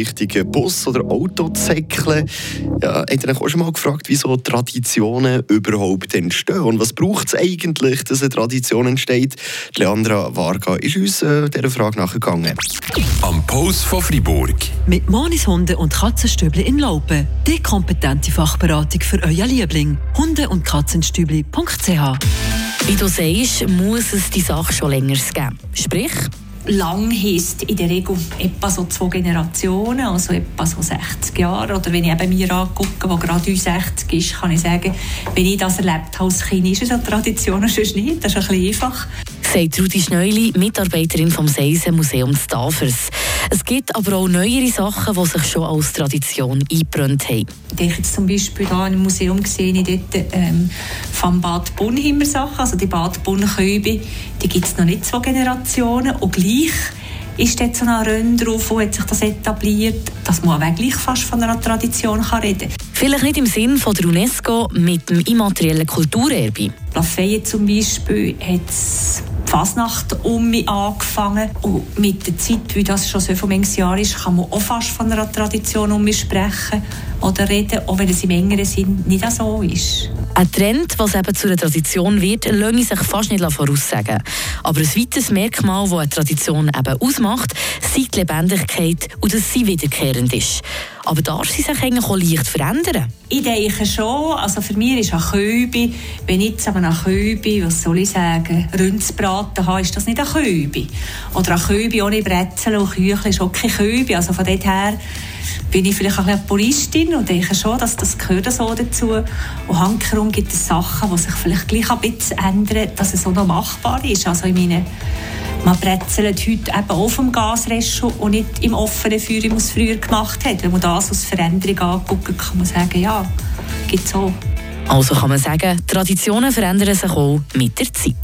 richtigen Bus oder Auto zäckeln. Ja, habt ihr euch auch schon mal gefragt, wieso Traditionen überhaupt entstehen? Und was braucht es eigentlich, dass eine Tradition entsteht? Leandra Varga ist uns äh, dieser Frage nachgegangen. Am Post von Fribourg. Mit Monis Hunde und Katzenstübli in Laupen. Die kompetente Fachberatung für euer Liebling. Hunde- und Katzenstübli.ch Wie du sagst, muss es die Sache schon länger geben. Sprich, lang heisst in der Regel etwa so zwei Generationen, also etwa so 60 Jahre. Oder wenn ich eben mir angucke, wo gerade 60 ist, kann ich sagen, wenn ich das erlebt habe als Kind, ist es eine Tradition, sonst nicht. Das ist ein bisschen einfach. Sagt Rudi Schneuli, Mitarbeiterin vom Seisen Museum Stavers. Es gibt aber auch neuere Sachen, die sich schon als Tradition eingebrannt haben. Ich denke jetzt zum Beispiel hier im Museum gesehen, ich dort ähm, vom Bad Bonn Sachen, also die Bad Bonn-Köbe, die gibt es noch nicht zwei Generationen und gleich ist dort so ein Rennen drauf, wo hat sich das etabliert, dass man auch gleich fast von einer Tradition kann reden kann. Vielleicht nicht im Sinn von der UNESCO mit dem immateriellen Kulturerbe. Lafayette zum Beispiel hat Fasnacht um mich angefangen. Und mit der Zeit, wie das schon so viele Jahre ist, kann man auch fast von einer Tradition um mich sprechen oder reden, auch wenn es im engeren Sinn nicht so ist. Ein Trend, was eben zu einer Tradition wird, lässt sich fast nicht voraussagen. Aber ein weiteres Merkmal, das eine Tradition eben ausmacht, ist die Lebendigkeit und dass sie wiederkehrend ist. Aber darf sie sich eigentlich auch leicht verändern? Ich denke schon. Also für mich ist ein Köbi, wenn ich jetzt aber ein Köbi, was soll ich sagen, Ründsbraten habe, ist das nicht ein Köbi. Oder ein Köbi ohne Brezel und Küchle ist auch kein Köbi. Also von dort her bin ich vielleicht auch eine Puristin und denke schon, dass das gehört so dazu. Und hankerum gibt es Sachen, die sich vielleicht gleich ein bisschen ändern, dass es so noch machbar ist. Also ich meine, man brezelt heute eben auf dem Gasresto und nicht im offenen Feuer, wie man es früher gemacht hat. Wenn man das als Veränderung anguckt, kann man sagen, ja, gibt es so. Also kann man sagen, Traditionen verändern sich auch mit der Zeit.